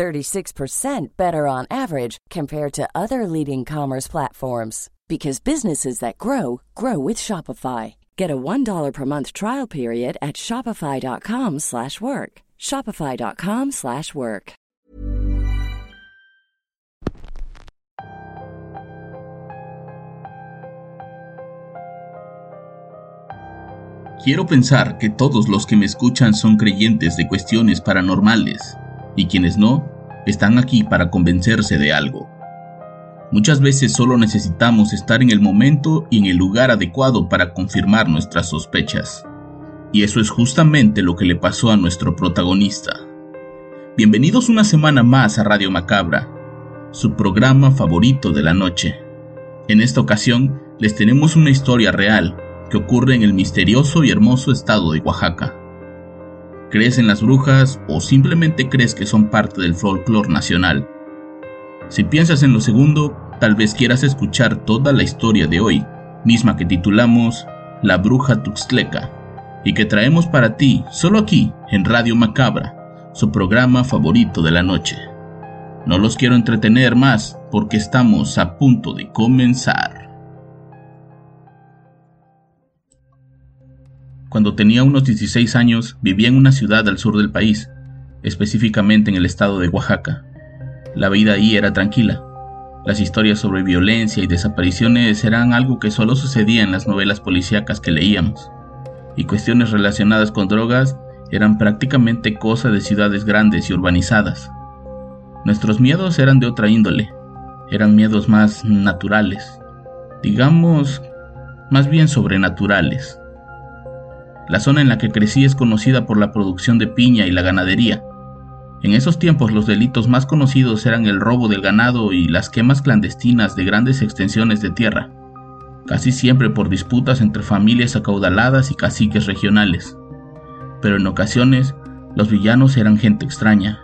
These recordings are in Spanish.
36% better on average compared to other leading commerce platforms because businesses that grow grow with Shopify. Get a $1 per month trial period at shopify.com/work. shopify.com/work. Quiero pensar que todos los que me escuchan son creyentes de cuestiones paranormales y quienes no están aquí para convencerse de algo. Muchas veces solo necesitamos estar en el momento y en el lugar adecuado para confirmar nuestras sospechas. Y eso es justamente lo que le pasó a nuestro protagonista. Bienvenidos una semana más a Radio Macabra, su programa favorito de la noche. En esta ocasión les tenemos una historia real que ocurre en el misterioso y hermoso estado de Oaxaca. ¿Crees en las brujas o simplemente crees que son parte del folclore nacional? Si piensas en lo segundo, tal vez quieras escuchar toda la historia de hoy, misma que titulamos La Bruja Tuxtleca, y que traemos para ti solo aquí en Radio Macabra, su programa favorito de la noche. No los quiero entretener más porque estamos a punto de comenzar. Cuando tenía unos 16 años vivía en una ciudad al sur del país, específicamente en el estado de Oaxaca. La vida ahí era tranquila. Las historias sobre violencia y desapariciones eran algo que solo sucedía en las novelas policíacas que leíamos. Y cuestiones relacionadas con drogas eran prácticamente cosa de ciudades grandes y urbanizadas. Nuestros miedos eran de otra índole. Eran miedos más naturales. Digamos, más bien sobrenaturales. La zona en la que crecí es conocida por la producción de piña y la ganadería, en esos tiempos los delitos más conocidos eran el robo del ganado y las quemas clandestinas de grandes extensiones de tierra, casi siempre por disputas entre familias acaudaladas y caciques regionales. Pero en ocasiones los villanos eran gente extraña,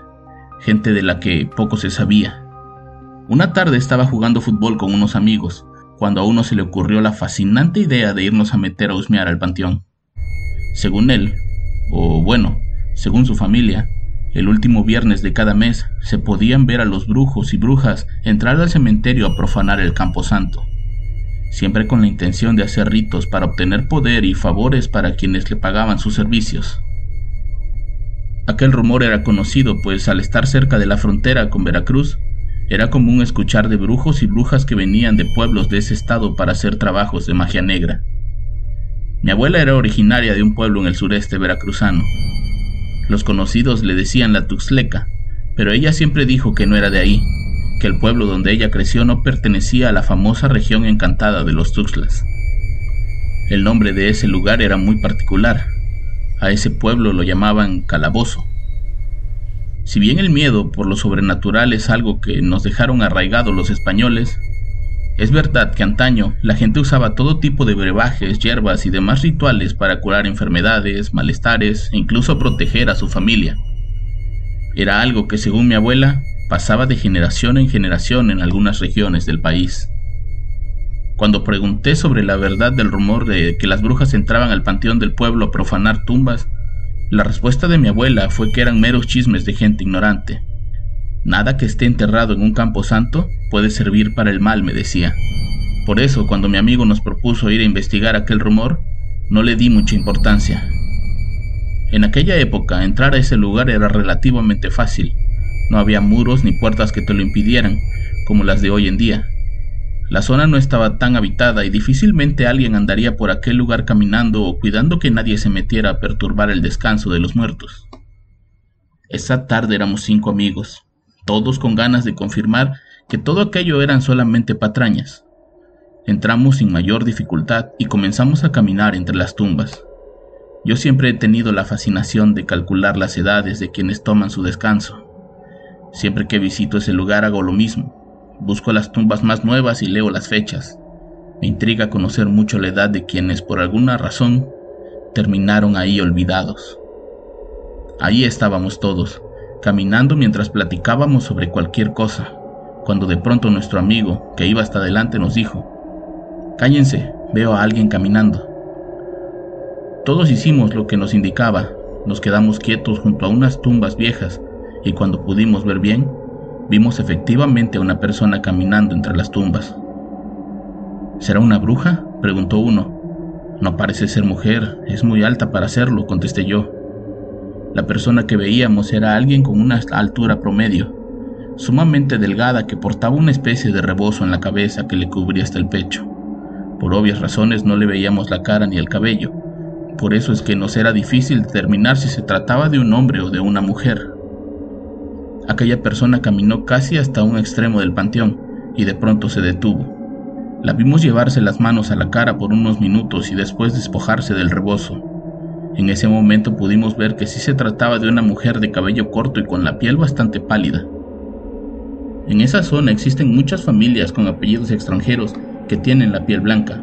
gente de la que poco se sabía. Una tarde estaba jugando fútbol con unos amigos, cuando a uno se le ocurrió la fascinante idea de irnos a meter a husmear al panteón. Según él, o bueno, según su familia, el último viernes de cada mes se podían ver a los brujos y brujas entrar al cementerio a profanar el camposanto, siempre con la intención de hacer ritos para obtener poder y favores para quienes le pagaban sus servicios. Aquel rumor era conocido, pues al estar cerca de la frontera con Veracruz, era común escuchar de brujos y brujas que venían de pueblos de ese estado para hacer trabajos de magia negra. Mi abuela era originaria de un pueblo en el sureste veracruzano, los conocidos le decían la Tuxleca, pero ella siempre dijo que no era de ahí, que el pueblo donde ella creció no pertenecía a la famosa región encantada de los Tuxtlas. El nombre de ese lugar era muy particular. A ese pueblo lo llamaban Calabozo. Si bien el miedo por lo sobrenatural es algo que nos dejaron arraigados los españoles, es verdad que antaño la gente usaba todo tipo de brebajes, hierbas y demás rituales para curar enfermedades, malestares e incluso proteger a su familia. Era algo que según mi abuela pasaba de generación en generación en algunas regiones del país. Cuando pregunté sobre la verdad del rumor de que las brujas entraban al panteón del pueblo a profanar tumbas, la respuesta de mi abuela fue que eran meros chismes de gente ignorante. Nada que esté enterrado en un campo santo puede servir para el mal, me decía. Por eso, cuando mi amigo nos propuso ir a investigar aquel rumor, no le di mucha importancia. En aquella época, entrar a ese lugar era relativamente fácil. No había muros ni puertas que te lo impidieran, como las de hoy en día. La zona no estaba tan habitada y difícilmente alguien andaría por aquel lugar caminando o cuidando que nadie se metiera a perturbar el descanso de los muertos. Esa tarde éramos cinco amigos, todos con ganas de confirmar que todo aquello eran solamente patrañas. Entramos sin mayor dificultad y comenzamos a caminar entre las tumbas. Yo siempre he tenido la fascinación de calcular las edades de quienes toman su descanso. Siempre que visito ese lugar hago lo mismo. busco las tumbas más nuevas y leo las fechas. Me intriga conocer mucho la edad de quienes por alguna razón terminaron ahí olvidados. Ahí estábamos todos, caminando mientras platicábamos sobre cualquier cosa, cuando de pronto nuestro amigo, que iba hasta adelante, nos dijo, Cállense, veo a alguien caminando. Todos hicimos lo que nos indicaba, nos quedamos quietos junto a unas tumbas viejas y cuando pudimos ver bien, vimos efectivamente a una persona caminando entre las tumbas. ¿Será una bruja? preguntó uno. No parece ser mujer, es muy alta para serlo, contesté yo. La persona que veíamos era alguien con una altura promedio, sumamente delgada que portaba una especie de rebozo en la cabeza que le cubría hasta el pecho. Por obvias razones no le veíamos la cara ni el cabello, por eso es que nos era difícil determinar si se trataba de un hombre o de una mujer. Aquella persona caminó casi hasta un extremo del panteón y de pronto se detuvo. La vimos llevarse las manos a la cara por unos minutos y después despojarse del rebozo. En ese momento pudimos ver que sí se trataba de una mujer de cabello corto y con la piel bastante pálida. En esa zona existen muchas familias con apellidos extranjeros que tienen la piel blanca,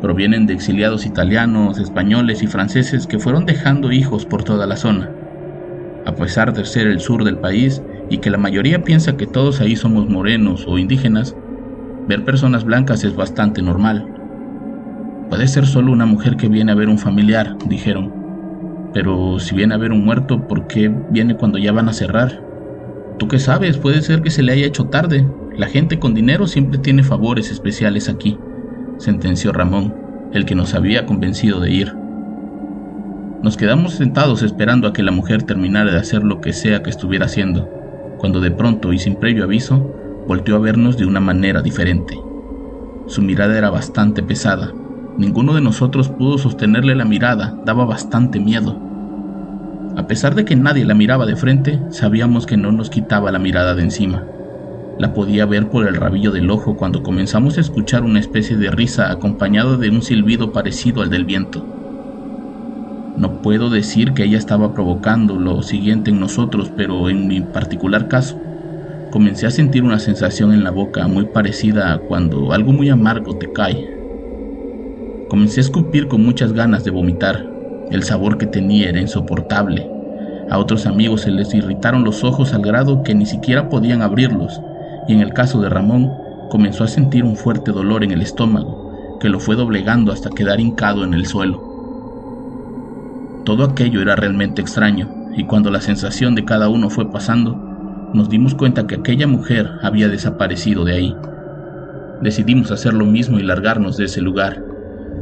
provienen de exiliados italianos, españoles y franceses que fueron dejando hijos por toda la zona. A pesar de ser el sur del país y que la mayoría piensa que todos ahí somos morenos o indígenas, ver personas blancas es bastante normal. Puede ser solo una mujer que viene a ver un familiar, dijeron. Pero si viene a ver un muerto, ¿por qué viene cuando ya van a cerrar? ¿Tú qué sabes? Puede ser que se le haya hecho tarde. La gente con dinero siempre tiene favores especiales aquí sentenció Ramón, el que nos había convencido de ir. Nos quedamos sentados esperando a que la mujer terminara de hacer lo que sea que estuviera haciendo, cuando de pronto y sin previo aviso, volteó a vernos de una manera diferente. Su mirada era bastante pesada. Ninguno de nosotros pudo sostenerle la mirada, daba bastante miedo. A pesar de que nadie la miraba de frente, sabíamos que no nos quitaba la mirada de encima. La podía ver por el rabillo del ojo cuando comenzamos a escuchar una especie de risa acompañado de un silbido parecido al del viento. No puedo decir que ella estaba provocando lo siguiente en nosotros, pero en mi particular caso, comencé a sentir una sensación en la boca muy parecida a cuando algo muy amargo te cae. Comencé a escupir con muchas ganas de vomitar. El sabor que tenía era insoportable. A otros amigos se les irritaron los ojos al grado que ni siquiera podían abrirlos y en el caso de Ramón comenzó a sentir un fuerte dolor en el estómago que lo fue doblegando hasta quedar hincado en el suelo. Todo aquello era realmente extraño y cuando la sensación de cada uno fue pasando, nos dimos cuenta que aquella mujer había desaparecido de ahí. Decidimos hacer lo mismo y largarnos de ese lugar.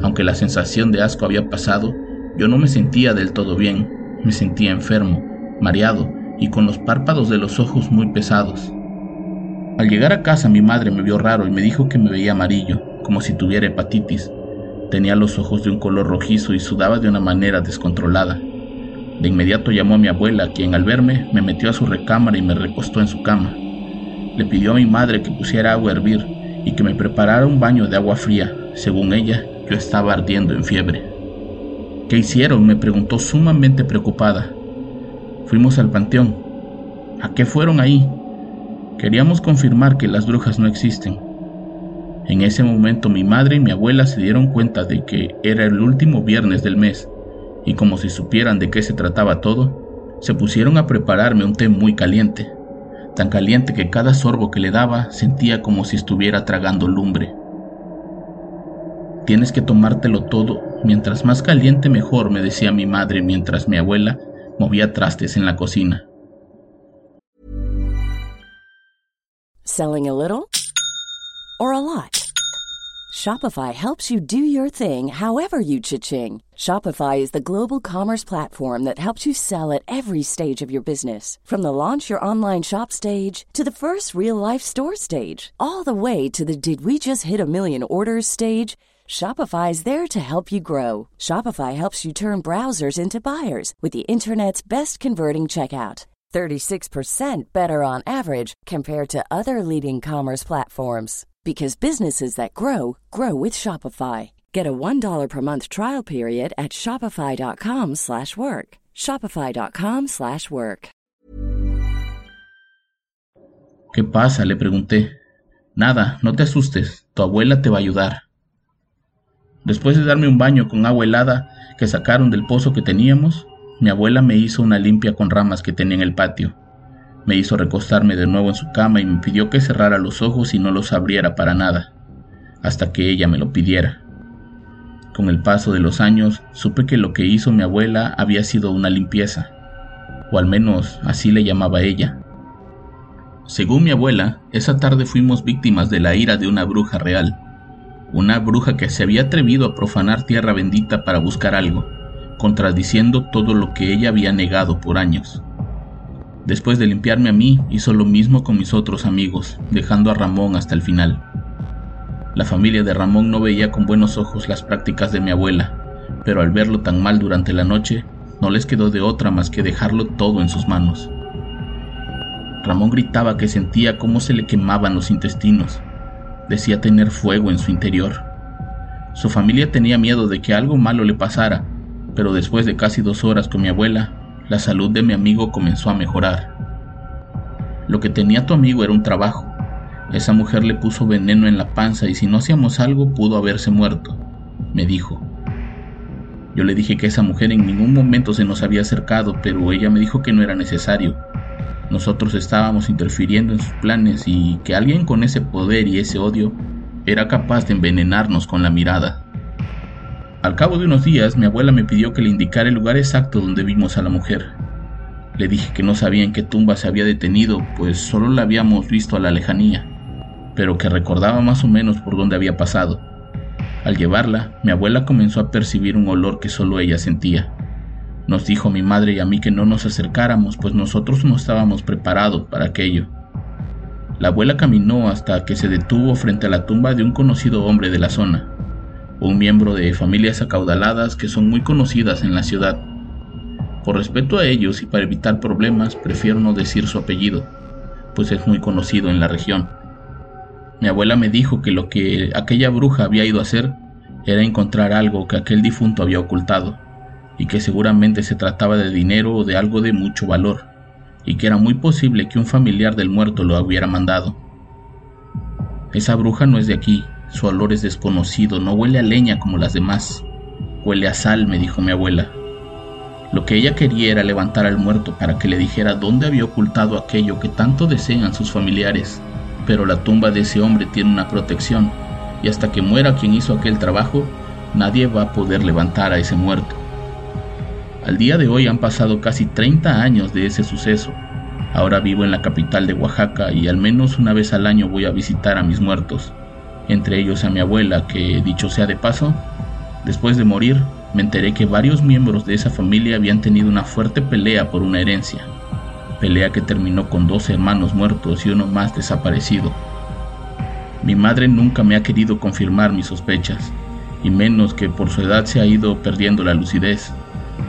Aunque la sensación de asco había pasado, yo no me sentía del todo bien, me sentía enfermo, mareado y con los párpados de los ojos muy pesados. Al llegar a casa mi madre me vio raro y me dijo que me veía amarillo, como si tuviera hepatitis. Tenía los ojos de un color rojizo y sudaba de una manera descontrolada. De inmediato llamó a mi abuela, quien al verme me metió a su recámara y me recostó en su cama. Le pidió a mi madre que pusiera agua a hervir y que me preparara un baño de agua fría. Según ella, yo estaba ardiendo en fiebre. ¿Qué hicieron? me preguntó sumamente preocupada. Fuimos al panteón. ¿A qué fueron ahí? Queríamos confirmar que las brujas no existen. En ese momento mi madre y mi abuela se dieron cuenta de que era el último viernes del mes, y como si supieran de qué se trataba todo, se pusieron a prepararme un té muy caliente, tan caliente que cada sorbo que le daba sentía como si estuviera tragando lumbre. Tienes que tomártelo todo, mientras más caliente mejor, me decía mi madre mientras mi abuela movía trastes en la cocina. Selling a little or a lot? Shopify helps you do your thing however you cha-ching. Shopify is the global commerce platform that helps you sell at every stage of your business. From the launch your online shop stage to the first real life store stage, all the way to the did we just hit a million orders stage. Shopify is there to help you grow. Shopify helps you turn browsers into buyers with the internet's best converting checkout. 36% better on average compared to other leading commerce platforms because businesses that grow grow with Shopify. Get a $1 per month trial period at shopify.com/work. shopify.com/work. ¿Qué pasa? le pregunté. Nada, no te asustes, tu abuela te va a ayudar. Después de darme un baño con agua helada que sacaron del pozo que teníamos, mi abuela me hizo una limpia con ramas que tenía en el patio. Me hizo recostarme de nuevo en su cama y me pidió que cerrara los ojos y no los abriera para nada, hasta que ella me lo pidiera. Con el paso de los años supe que lo que hizo mi abuela había sido una limpieza, o al menos así le llamaba ella. Según mi abuela, esa tarde fuimos víctimas de la ira de una bruja real, una bruja que se había atrevido a profanar tierra bendita para buscar algo, contradiciendo todo lo que ella había negado por años. Después de limpiarme a mí, hizo lo mismo con mis otros amigos, dejando a Ramón hasta el final. La familia de Ramón no veía con buenos ojos las prácticas de mi abuela, pero al verlo tan mal durante la noche, no les quedó de otra más que dejarlo todo en sus manos. Ramón gritaba que sentía cómo se le quemaban los intestinos. Decía tener fuego en su interior. Su familia tenía miedo de que algo malo le pasara, pero después de casi dos horas con mi abuela, la salud de mi amigo comenzó a mejorar. Lo que tenía tu amigo era un trabajo. Esa mujer le puso veneno en la panza y si no hacíamos algo pudo haberse muerto, me dijo. Yo le dije que esa mujer en ningún momento se nos había acercado, pero ella me dijo que no era necesario. Nosotros estábamos interfiriendo en sus planes y que alguien con ese poder y ese odio era capaz de envenenarnos con la mirada. Al cabo de unos días, mi abuela me pidió que le indicara el lugar exacto donde vimos a la mujer. Le dije que no sabía en qué tumba se había detenido, pues solo la habíamos visto a la lejanía, pero que recordaba más o menos por dónde había pasado. Al llevarla, mi abuela comenzó a percibir un olor que solo ella sentía. Nos dijo mi madre y a mí que no nos acercáramos, pues nosotros no estábamos preparados para aquello. La abuela caminó hasta que se detuvo frente a la tumba de un conocido hombre de la zona un miembro de familias acaudaladas que son muy conocidas en la ciudad. Por respeto a ellos y para evitar problemas, prefiero no decir su apellido, pues es muy conocido en la región. Mi abuela me dijo que lo que aquella bruja había ido a hacer era encontrar algo que aquel difunto había ocultado, y que seguramente se trataba de dinero o de algo de mucho valor, y que era muy posible que un familiar del muerto lo hubiera mandado. Esa bruja no es de aquí, su olor es desconocido, no huele a leña como las demás. Huele a sal, me dijo mi abuela. Lo que ella quería era levantar al muerto para que le dijera dónde había ocultado aquello que tanto desean sus familiares. Pero la tumba de ese hombre tiene una protección, y hasta que muera quien hizo aquel trabajo, nadie va a poder levantar a ese muerto. Al día de hoy han pasado casi 30 años de ese suceso. Ahora vivo en la capital de Oaxaca y al menos una vez al año voy a visitar a mis muertos entre ellos a mi abuela, que dicho sea de paso, después de morir me enteré que varios miembros de esa familia habían tenido una fuerte pelea por una herencia, pelea que terminó con dos hermanos muertos y uno más desaparecido. Mi madre nunca me ha querido confirmar mis sospechas, y menos que por su edad se ha ido perdiendo la lucidez,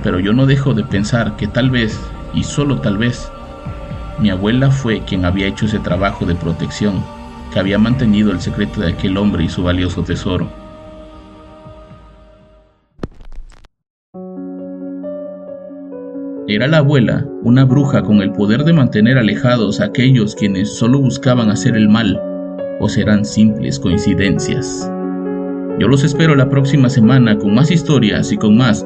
pero yo no dejo de pensar que tal vez, y solo tal vez, mi abuela fue quien había hecho ese trabajo de protección que había mantenido el secreto de aquel hombre y su valioso tesoro. Era la abuela, una bruja con el poder de mantener alejados a aquellos quienes solo buscaban hacer el mal, o serán simples coincidencias. Yo los espero la próxima semana con más historias y con más